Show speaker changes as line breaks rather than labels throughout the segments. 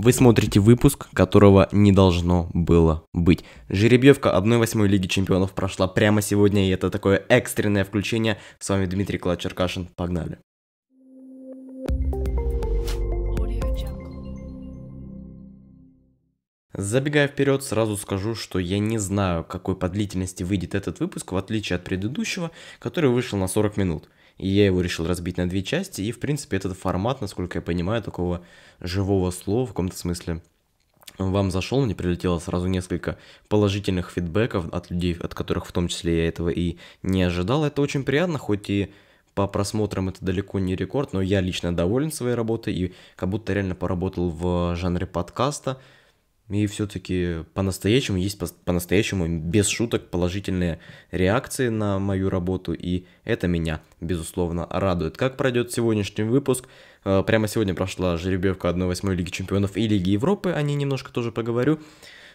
Вы смотрите выпуск, которого не должно было быть. Жеребьевка 1-8 Лиги Чемпионов прошла прямо сегодня, и это такое экстренное включение. С вами Дмитрий Клад-Черкашин. Погнали. Забегая вперед, сразу скажу, что я не знаю, какой по длительности выйдет этот выпуск, в отличие от предыдущего, который вышел на 40 минут и я его решил разбить на две части, и, в принципе, этот формат, насколько я понимаю, такого живого слова в каком-то смысле вам зашел, мне прилетело сразу несколько положительных фидбэков от людей, от которых в том числе я этого и не ожидал. Это очень приятно, хоть и по просмотрам это далеко не рекорд, но я лично доволен своей работой и как будто реально поработал в жанре подкаста – и все-таки по-настоящему есть по-настоящему без шуток положительные реакции на мою работу, и это меня, безусловно, радует. Как пройдет сегодняшний выпуск? Э, прямо сегодня прошла жеребьевка 1-8 Лиги Чемпионов и Лиги Европы, о ней немножко тоже поговорю.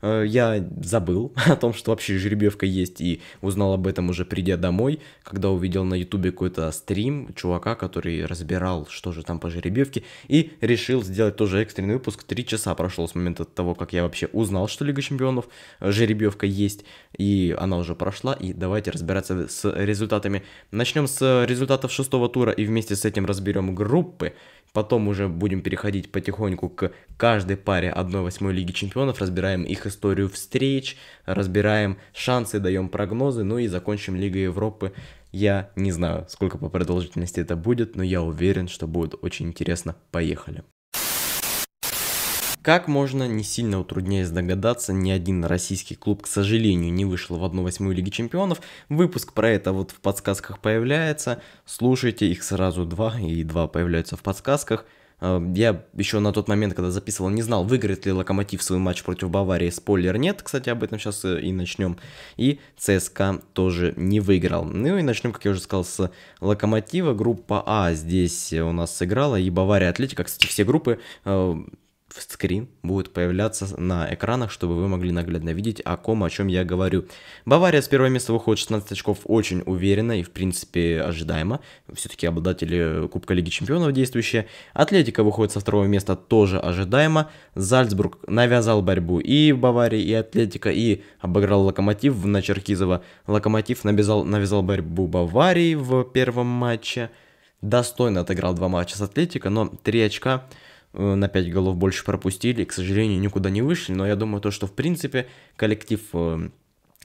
Э, я забыл о том, что вообще жеребьевка есть, и узнал об этом уже придя домой, когда увидел на ютубе какой-то стрим чувака, который разбирал, что же там по жеребьевке, и решил сделать тоже экстренный выпуск. Три часа прошло с момента того, как я вообще узнал, что Лига Чемпионов, э, жеребьевка есть, и она уже прошла, и давайте разбираться с результатами. Начнем с результатов шестого тура, и вместе с этим разберем группы, Потом уже будем переходить потихоньку к каждой паре 1-8 Лиги Чемпионов, разбираем их историю встреч, разбираем шансы, даем прогнозы, ну и закончим Лигой Европы. Я не знаю, сколько по продолжительности это будет, но я уверен, что будет очень интересно. Поехали. Как можно не сильно утрудняясь догадаться, ни один российский клуб, к сожалению, не вышел в 1-8 Лиги Чемпионов. Выпуск про это вот в подсказках появляется. Слушайте, их сразу два, и два появляются в подсказках. Э, я еще на тот момент, когда записывал, не знал, выиграет ли Локомотив свой матч против Баварии. Спойлер нет, кстати, об этом сейчас э, и начнем. И ЦСКА тоже не выиграл. Ну и начнем, как я уже сказал, с Локомотива. Группа А здесь у нас сыграла, и Бавария Атлетика. Кстати, все группы э, скрин будет появляться на экранах, чтобы вы могли наглядно видеть, о ком, о чем я говорю. Бавария с первого места выходит 16 очков очень уверенно и, в принципе, ожидаемо. Все-таки обладатели Кубка Лиги Чемпионов действующие. Атлетика выходит со второго места тоже ожидаемо. Зальцбург навязал борьбу и Баварии, и Атлетика, и обыграл Локомотив на Черкизово. Локомотив навязал, навязал борьбу Баварии в первом матче. Достойно отыграл два матча с Атлетика, но 3 очка на 5 голов больше пропустили, к сожалению, никуда не вышли, но я думаю, то, что в принципе коллектив э,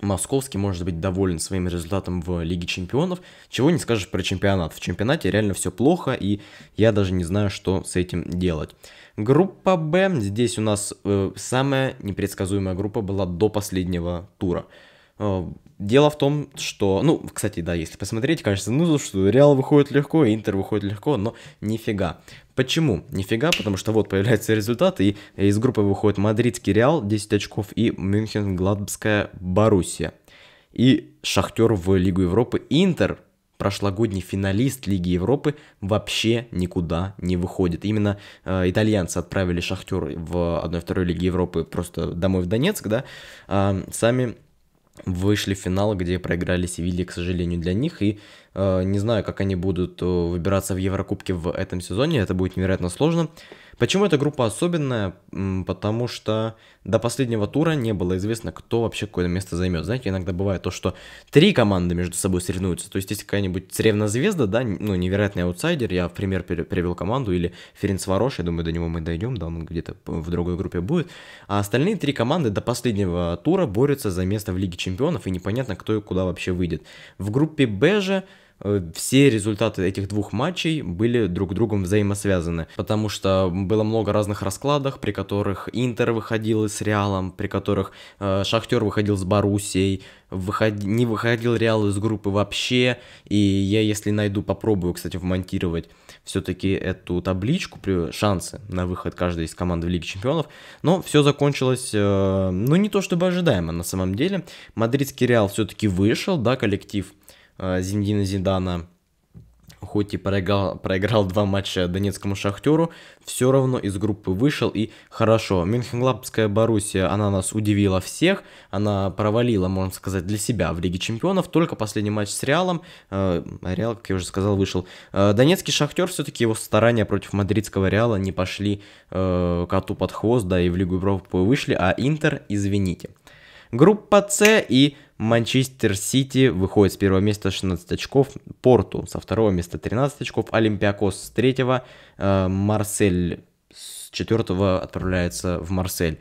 Московский может быть доволен своим результатом в Лиге Чемпионов. Чего не скажешь про чемпионат. В чемпионате реально все плохо, и я даже не знаю, что с этим делать. Группа Б. Здесь у нас э, самая непредсказуемая группа была до последнего тура. Э, дело в том, что, ну, кстати, да, если посмотреть, кажется, ну, что Реал выходит легко, Интер выходит легко, но нифига. Почему? Нифига, потому что вот появляются результаты, и из группы выходит Мадридский Реал 10 очков и Мюнхен Гладбская Боруссия. И Шахтер в Лигу Европы. Интер, прошлогодний финалист Лиги Европы, вообще никуда не выходит. Именно э, итальянцы отправили Шахтер в 1-2 Лиги Европы просто домой в Донецк, да, а сами вышли в финал, где проиграли Севилье, к сожалению, для них. И э, не знаю, как они будут э, выбираться в Еврокубке в этом сезоне. Это будет невероятно сложно. Почему эта группа особенная? Потому что до последнего тура не было известно, кто вообще какое место займет. Знаете, иногда бывает то, что три команды между собой соревнуются. То есть, если какая-нибудь Царевна Звезда, да, ну, невероятный аутсайдер, я в пример привел команду, или Ференц Варош, я думаю, до него мы дойдем, да, он где-то в другой группе будет. А остальные три команды до последнего тура борются за место в Лиге Чемпионов, и непонятно, кто и куда вообще выйдет. В группе Б же Э, все результаты этих двух матчей были друг другом взаимосвязаны, потому что было много разных раскладов, при которых Интер выходил с Реалом, при которых э, Шахтер выходил с Боруссией, выход... не выходил Реал из группы вообще, и я, если найду, попробую, кстати, вмонтировать все-таки эту табличку, шансы на выход каждой из команд в Лиге Чемпионов, но все закончилось, э, ну, не то чтобы ожидаемо на самом деле, Мадридский Реал все-таки вышел, да, коллектив, Э, Зиндина Зидана хоть и проиграл, проиграл два матча Донецкому Шахтеру, все равно из группы вышел и хорошо. Мюнхенглабская Боруссия, она нас удивила всех, она провалила, можно сказать, для себя в Лиге Чемпионов, только последний матч с Реалом, э, Реал, как я уже сказал, вышел. Э, Донецкий Шахтер, все-таки его старания против мадридского Реала не пошли э, коту под хвост, да, и в Лигу Европы вышли, а Интер, извините. Группа С и Манчестер Сити выходит с первого места 16 очков, Порту со второго места 13 очков, Олимпиакос с третьего, э, Марсель с четвертого отправляется в Марсель.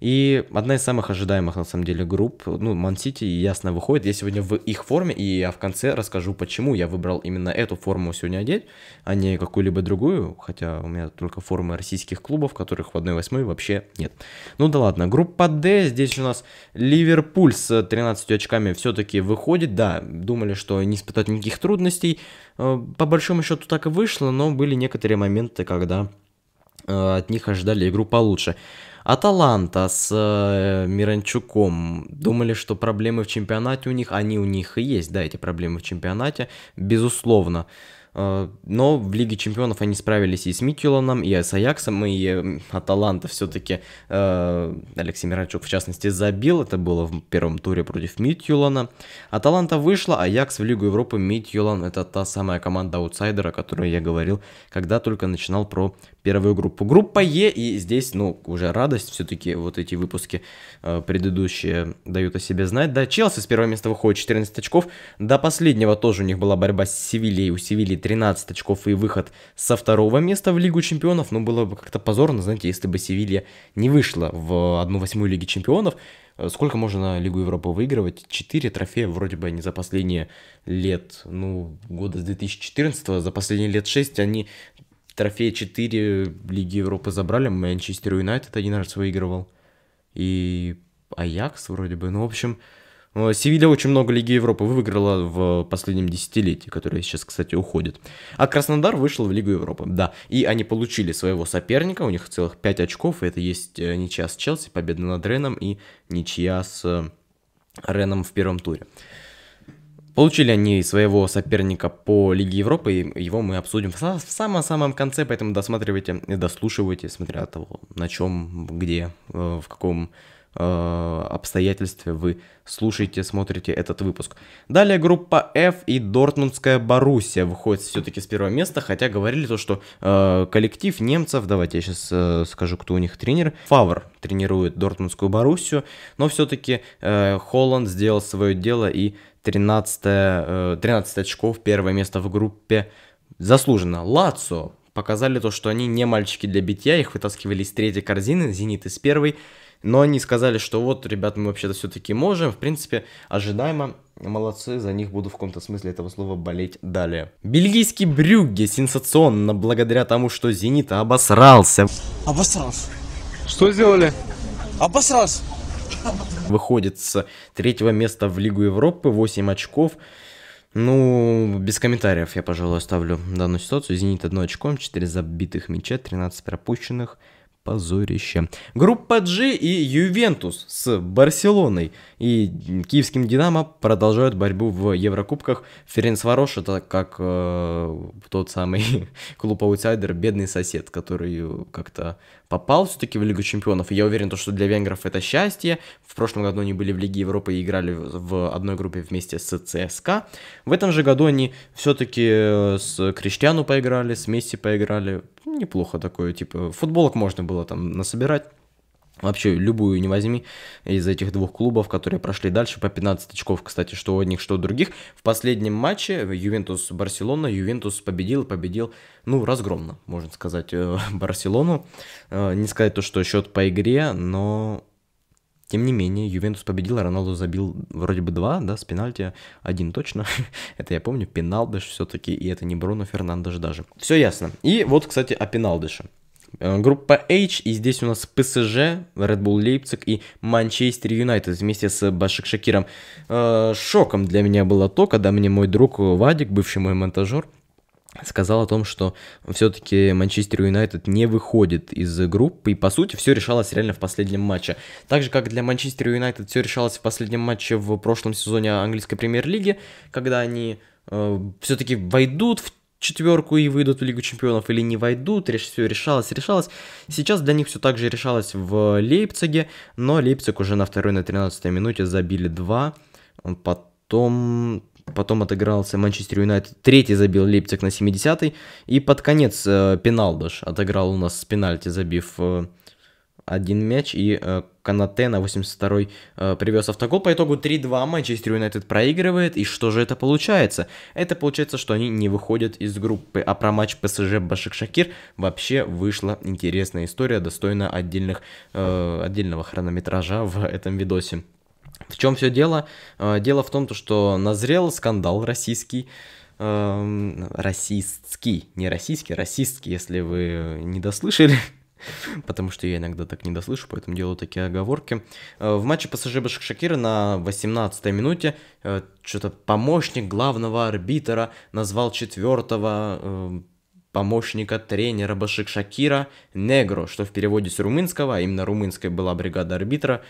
И одна из самых ожидаемых, на самом деле, групп, ну, Ман-Сити ясно выходит. Я сегодня в их форме, и я в конце расскажу, почему я выбрал именно эту форму сегодня одеть, а не какую-либо другую, хотя у меня только формы российских клубов, которых в 1-8 вообще нет. Ну да ладно, группа D, здесь у нас Ливерпуль с 13 очками все-таки выходит, да, думали, что не испытать никаких трудностей, э, по большому счету так и вышло, но были некоторые моменты, когда от них ожидали игру получше. Аталанта с э, Миранчуком думали, что проблемы в чемпионате у них, они у них и есть, да, эти проблемы в чемпионате, безусловно. Э, но в Лиге Чемпионов они справились и с Микелоном, и с Аяксом, и Аталанта все-таки э, Алексей Миранчук в частности забил, это было в первом туре против Митюлана. Аталанта вышла, Аякс в Лигу Европы, Митюлан это та самая команда аутсайдера, о которой я говорил, когда только начинал про первую группу. Группа Е, и здесь, ну, уже радость, все-таки вот эти выпуски э, предыдущие дают о себе знать. Да, Челси с первого места выходит 14 очков, до последнего тоже у них была борьба с Севильей, у Севильи 13 очков и выход со второго места в Лигу Чемпионов, ну, было бы как-то позорно, знаете, если бы Севилья не вышла в 1-8 Лиги Чемпионов, э, Сколько можно Лигу Европы выигрывать? Четыре трофея вроде бы не за последние лет, ну, года с 2014 за последние лет шесть они трофей 4 Лиги Европы забрали, Манчестер Юнайтед один раз выигрывал. И Аякс вроде бы. Ну, в общем, Севилья очень много Лиги Европы выиграла в последнем десятилетии, которое сейчас, кстати, уходит. А Краснодар вышел в Лигу Европы, да. И они получили своего соперника, у них целых 5 очков, и это есть э, ничья с Челси, победа над Реном и ничья с э, Реном в первом туре. Получили они своего соперника по Лиге Европы, и его мы обсудим в самом-самом конце, поэтому досматривайте и дослушивайте, смотря от того, на чем, где, э, в каком э, обстоятельстве вы слушаете, смотрите этот выпуск. Далее группа F и Дортмундская Боруссия выходит все-таки с первого места, хотя говорили то, что э, коллектив немцев, давайте я сейчас э, скажу, кто у них тренер, Фавр тренирует Дортмундскую Боруссию, но все-таки э, Холланд сделал свое дело и 13, 13 э, очков, первое место в группе. Заслуженно. Лацо показали то, что они не мальчики для битья, их вытаскивали из третьей корзины, Зенит из первой. Но они сказали, что вот, ребят, мы вообще-то все-таки можем. В принципе, ожидаемо. Молодцы, за них буду в каком-то смысле этого слова болеть далее. Бельгийский Брюгге сенсационно благодаря тому, что Зенит обосрался.
Обосрался. Что сделали? Обосрался
выходит с третьего места в Лигу Европы, 8 очков. Ну, без комментариев я, пожалуй, оставлю данную ситуацию. Зенит одно очком, 4 забитых мяча, 13 пропущенных позорище. Группа G и Ювентус с Барселоной и киевским Динамо продолжают борьбу в Еврокубках. Ференцварош это как э, тот самый клуб-аутсайдер, бедный сосед, который как-то попал все-таки в Лигу Чемпионов. я уверен, что для венгров это счастье. В прошлом году они были в Лиге Европы и играли в одной группе вместе с ЦСКА. В этом же году они все-таки э, с Криштиану поиграли, с Месси поиграли неплохо такое, типа, футболок можно было там насобирать. Вообще, любую не возьми из этих двух клубов, которые прошли дальше по 15 очков, кстати, что у одних, что у других. В последнем матче Ювентус-Барселона, Ювентус победил, победил, ну, разгромно, можно сказать, э, Барселону. Э, не сказать то, что счет по игре, но тем не менее, Ювентус победил, Роналду забил вроде бы два, да, с пенальти, один точно. это я помню, пеналдыш все-таки, и это не Бруно Фернандеш даже. Все ясно. И вот, кстати, о пеналдыше. Э, группа H, и здесь у нас ПСЖ, Red Bull Лейпциг и Манчестер Юнайтед вместе с Башик Шакиром. Э, шоком для меня было то, когда мне мой друг Вадик, бывший мой монтажер, сказал о том, что все-таки Манчестер Юнайтед не выходит из группы, и по сути все решалось реально в последнем матче. Так же, как для Манчестер Юнайтед все решалось в последнем матче в прошлом сезоне английской премьер-лиги, когда они э, все-таки войдут в четверку и выйдут в Лигу Чемпионов или не войдут, все решалось, решалось. Сейчас для них все так же решалось в Лейпциге, но Лейпциг уже на второй, на 13 минуте забили два. Потом потом отыгрался Манчестер Юнайтед, третий забил Лейпциг на 70-й, и под конец э, пенал даже отыграл у нас с пенальти, забив э, один мяч, и э, Канате на 82-й э, привез автогол. По итогу 3-2 Манчестер Юнайтед проигрывает, и что же это получается? Это получается, что они не выходят из группы, а про матч ПСЖ Башик-Шакир вообще вышла интересная история, достойная отдельных, э, отдельного хронометража в этом видосе. В чем все дело? Э, дело в том, что назрел скандал российский, э, российский, не российский, российский, если вы не дослышали, потому что я иногда так не дослышу, поэтому делаю такие оговорки. Э, в матче ПСЖ Башакшакира на 18-й минуте э, что-то помощник главного арбитра назвал четвертого помощника тренера Башик-Шакира Негро, что в переводе с румынского, а именно румынская была бригада арбитра,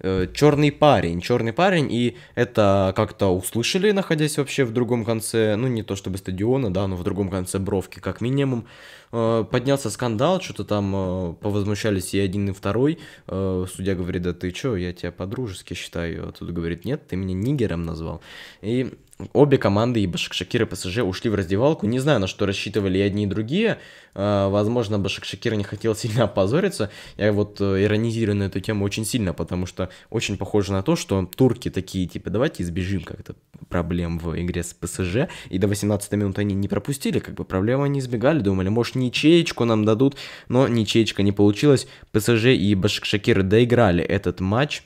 черный парень, черный парень, и это как-то услышали, находясь вообще в другом конце, ну не то чтобы стадиона, да, но в другом конце бровки как минимум, Э, поднялся скандал, что-то там э, повозмущались и один, и второй. Э, судья говорит, да ты чё, я тебя по-дружески считаю. А тут говорит, нет, ты меня нигером назвал. И обе команды, и Башакшакир и ПСЖ, ушли в раздевалку. Не знаю, на что рассчитывали и одни, и другие. Возможно, Башакшакир не хотел сильно опозориться. Я вот иронизирую на эту тему очень сильно, потому что очень похоже на то, что турки такие, типа, давайте избежим как-то проблем в игре с ПСЖ. И до 18 минуты они не пропустили, как бы проблемы они избегали. Думали, может, ничеечку нам дадут, но ничеечка не получилось. ПСЖ и Башакшакир доиграли этот матч.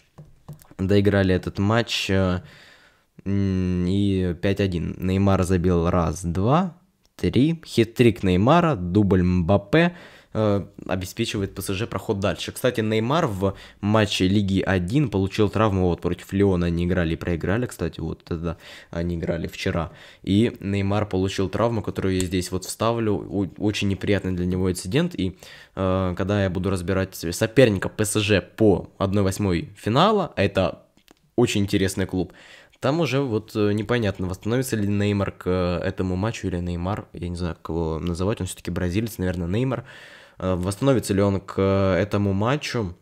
Доиграли этот матч э, и 5-1. Неймар забил раз, два, три. Хитрик Неймара, дубль Мбаппе. Э, обеспечивает ПСЖ проход дальше. Кстати, Неймар в матче Лиги 1 получил травму, вот против Леона они играли и проиграли, кстати, вот тогда они играли вчера. И Неймар получил травму, которую я здесь вот вставлю, очень неприятный для него инцидент, и э, когда я буду разбирать соперника ПСЖ по 1-8 финала, это очень интересный клуб, там уже вот э, непонятно, восстановится ли Неймар к э, этому матчу или Неймар, я не знаю, кого называть, он все-таки бразилец, наверное, Неймар. Э, восстановится ли он к этому матчу?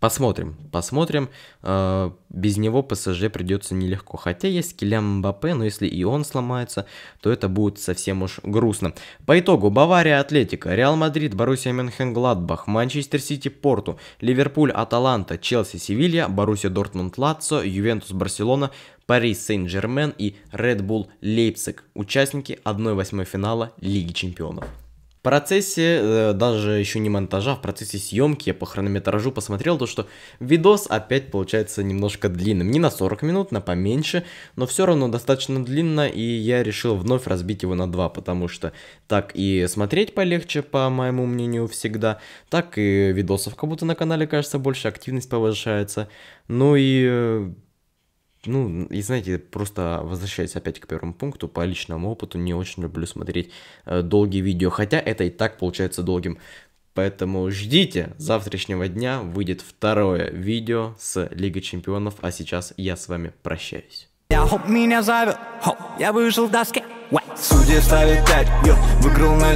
Посмотрим, посмотрим. Э, без него ПСЖ придется нелегко. Хотя есть Килиан Мбаппе, но если и он сломается, то это будет совсем уж грустно. По итогу Бавария Атлетика, Реал Мадрид, Боруссия Мюнхен-Гладбах, Манчестер Сити Порту, Ливерпуль Аталанта, Челси Севилья, Боруссия Дортмунд Лацио, Ювентус Барселона, Парис Сен-Жермен и Red Bull Лейпциг. Участники 1-8 финала Лиги Чемпионов процессе, э, даже еще не монтажа, в процессе съемки я по хронометражу посмотрел то, что видос опять получается немножко длинным. Не на 40 минут, на поменьше, но все равно достаточно длинно, и я решил вновь разбить его на два, потому что так и смотреть полегче, по моему мнению, всегда, так и видосов как будто на канале, кажется, больше активность повышается. Ну и э, ну, и знаете, просто возвращаясь опять к первому пункту, по личному опыту не очень люблю смотреть э, долгие видео, хотя это и так получается долгим. Поэтому ждите, завтрашнего дня выйдет второе видео с Лигой Чемпионов, а сейчас я с вами прощаюсь. Я хоп, меня зовет, хоп, я выжил доске, Судья ставит 5, йо, выиграл на